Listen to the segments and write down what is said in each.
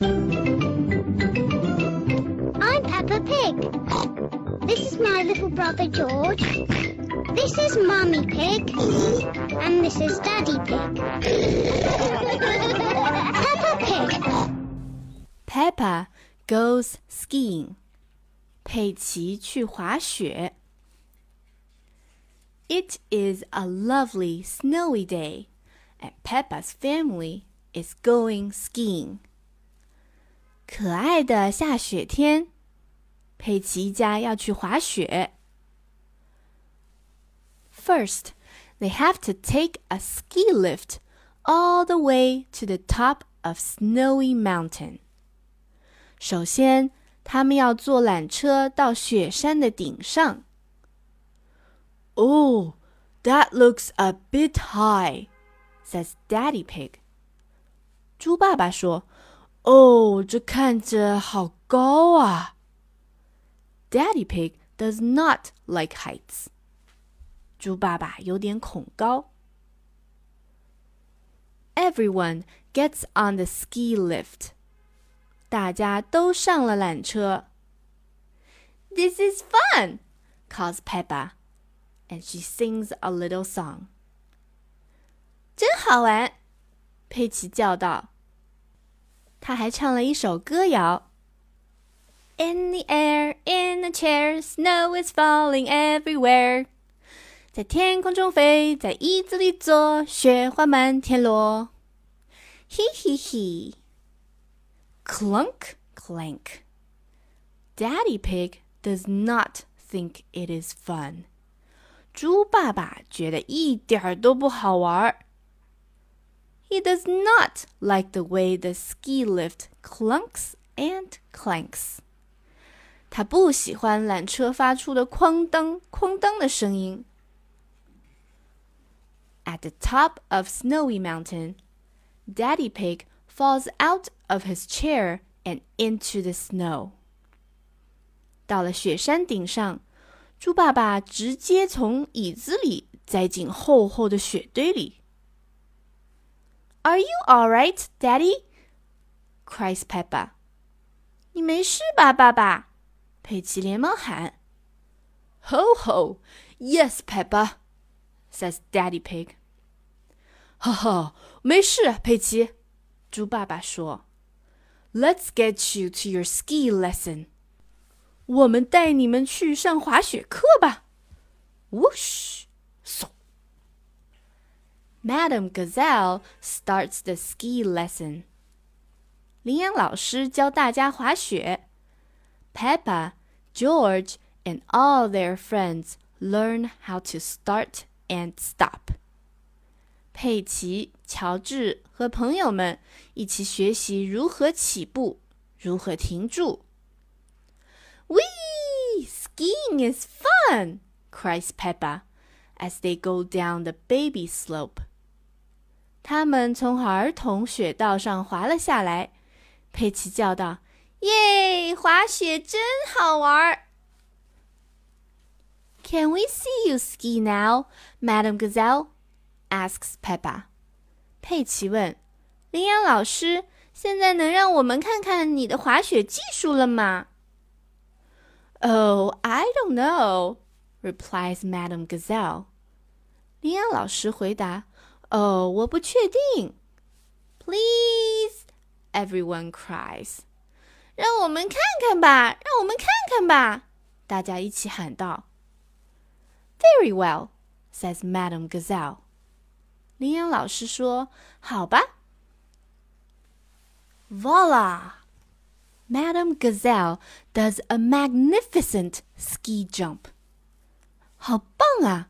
I'm Peppa Pig. This is my little brother George. This is Mummy Pig. And this is Daddy Pig. Peppa Pig. Peppa goes skiing. 佩奇去滑雪。It is a lovely snowy day, and Peppa's family is going skiing. 可爱的下雪天，佩奇一家要去滑雪。First, they have to take a ski lift all the way to the top of Snowy Mountain. 首先，他们要坐缆车到雪山的顶上。Oh, that looks a bit high, says Daddy Pig. 猪爸爸说：“ 哦，这看着好高啊。” Daddy Pig does not like heights. 猪爸爸有点恐高。Everyone gets on the ski lift. 大家都上了缆车。This is fun, calls Peppa, and she sings a little song. 真好玩，佩奇叫道。 她还唱了一首歌谣。In the air, in the chair, snow is falling everywhere. 在天空中飞，在椅子里坐，雪花满天落。嘿嘿嘿。Clunk, clank. Daddy Pig does not think it is fun. 猪爸爸觉得一点儿都不好玩。 He does not like the way the ski lift clunks and clanks. 他不喜欢缆车发出的哐当哐当的声音。At the top of Snowy Mountain, Daddy Pig falls out of his chair and into the snow. 到了雪山顶上，猪爸爸直接从椅子里栽进厚厚的雪堆里。 Are you all right, Daddy? cries Peppa. 你没事吧，爸爸？佩奇连忙喊。Ho ho, yes, Peppa, says Daddy Pig. 哈哈，没事，佩奇。猪爸爸说。Let's get you to your ski lesson. 我们带你们去上滑雪课吧。Whoosh! So. Madam Gazelle starts the ski lesson. 羚羊老师教大家滑雪。Peppa, George, and all their friends learn how to start and stop. 佩奇、乔治和朋友们一起学习如何起步，如何停住。Whee! Skiing is fun! cries Peppa as they go down the baby slope. 他们从儿童雪道上滑了下来。佩奇叫道：“耶，滑雪真好玩！”Can we see you ski now, Madam Gazelle? asks Peppa. 佩奇问：“羚羊老师，现在能让我们看看你的滑雪技术了吗？” Oh, I don't know, replies Madam Gazelle. 羚羊老师回答：“ 哦，我不确定。” Please, everyone cries. 让我们看看吧，让我们看看吧！大家一起喊道。Very well, says Madam Gazelle. 羚羊老师说：“好吧。” Voila! Madame Gazelle does a magnificent ski jump. 好棒啊！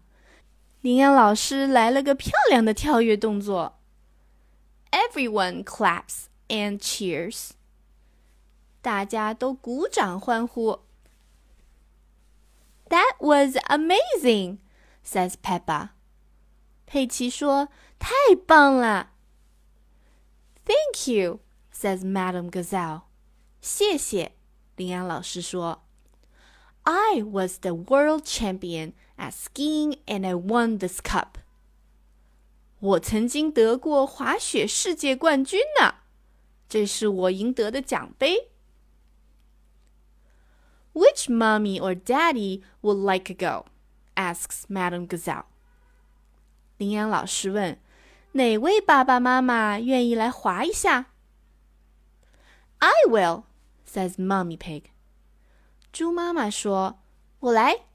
羚羊老师来了个漂亮的跳跃动作。Everyone claps and cheers. 大家都鼓掌欢呼。That was amazing, says Peppa. 佩奇说：“太棒了。” Thank you, says Madame Gazelle. 谢谢，羚羊老师说。 I was the world champion at skiing and I won this cup. 我曾经得过滑雪世界冠军呢， 这是我赢得的奖杯。Which mommy or daddy would like to go? asks Madame Gazelle. 羚羊老师问：“哪位爸爸妈妈愿意来滑一下？”I will, says Mummy Pig. 猪妈妈说：“我来。”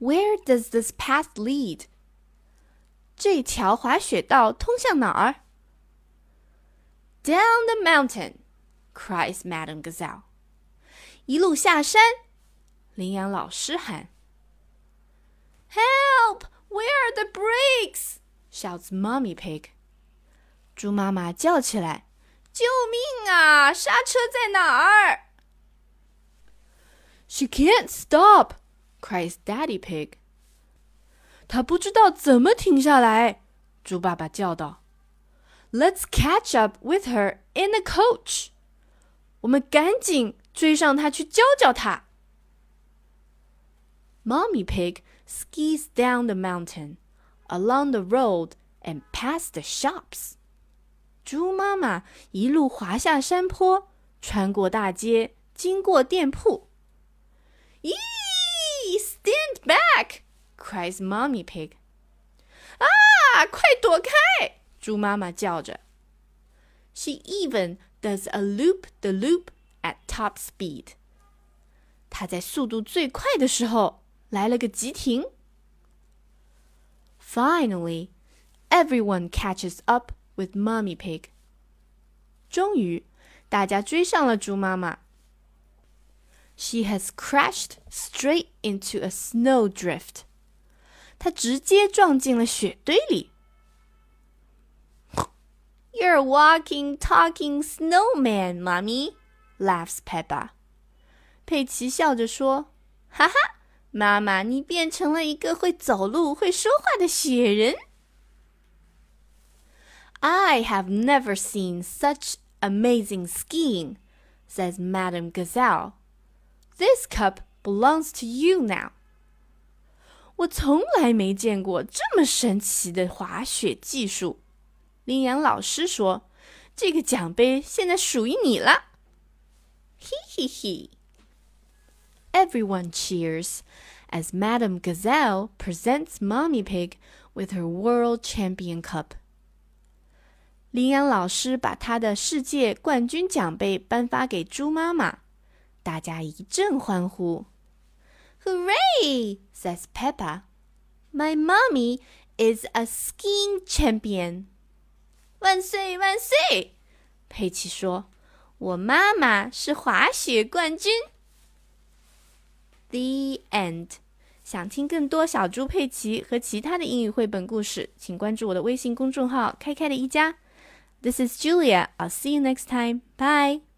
Where does this path lead? 这条滑雪道通向哪儿？Down the mountain, cries Madam Gazelle. 一路下山，羚羊老师喊：“Help! Where are the brakes?” shouts Mommy Pig. 猪妈妈叫起来：“救命啊！刹车在哪儿 ？”She can't stop, cries Daddy Pig. 她不知道怎么停下来，猪爸爸叫道：“Let's catch up with her in a coach.” 我们赶紧追上他去教教他。Mommy Pig skis down the mountain, along the road, and past the shops. 猪妈妈一路滑下山坡，穿过大街，经过店铺。 咦，Stand back! cries Mommy Pig. 啊，快躲开！猪妈妈叫着。She even does a loop the loop at top speed。他在速度最快的时候来了个急停。Finally, everyone catches up with Mummy Pig。终于，大家追上了猪妈妈。 She has crashed straight into a snowdrift。她直接撞进了雪堆里。you're a walking, talking snowman, mommy," laughs Peppa. 佩奇笑着说：“哈哈，妈妈，你变成了一个会走路、会说话的雪人。” I have never seen such amazing skiing, says Madame Gazelle. This cup belongs to you now. 我从来没见过这么神奇的滑雪技术。羚羊老师说：“这个奖杯现在属于你了。”嘿嘿嘿！Everyone cheers as Madame Gazelle presents Mommy Pig with her World Champion Cup. 羚羊老师把他的世界冠军奖杯颁发给猪妈妈， 大家一阵欢呼。Hooray! says Peppa. My mommy is a skiing champion. 万岁万岁！佩奇说：“我妈妈是滑雪冠军。” The end。想听更多小猪佩奇和其他的英语绘本故事，请关注我的微信公众号“开开的一家”。This is Julia. I'll see you next time. Bye.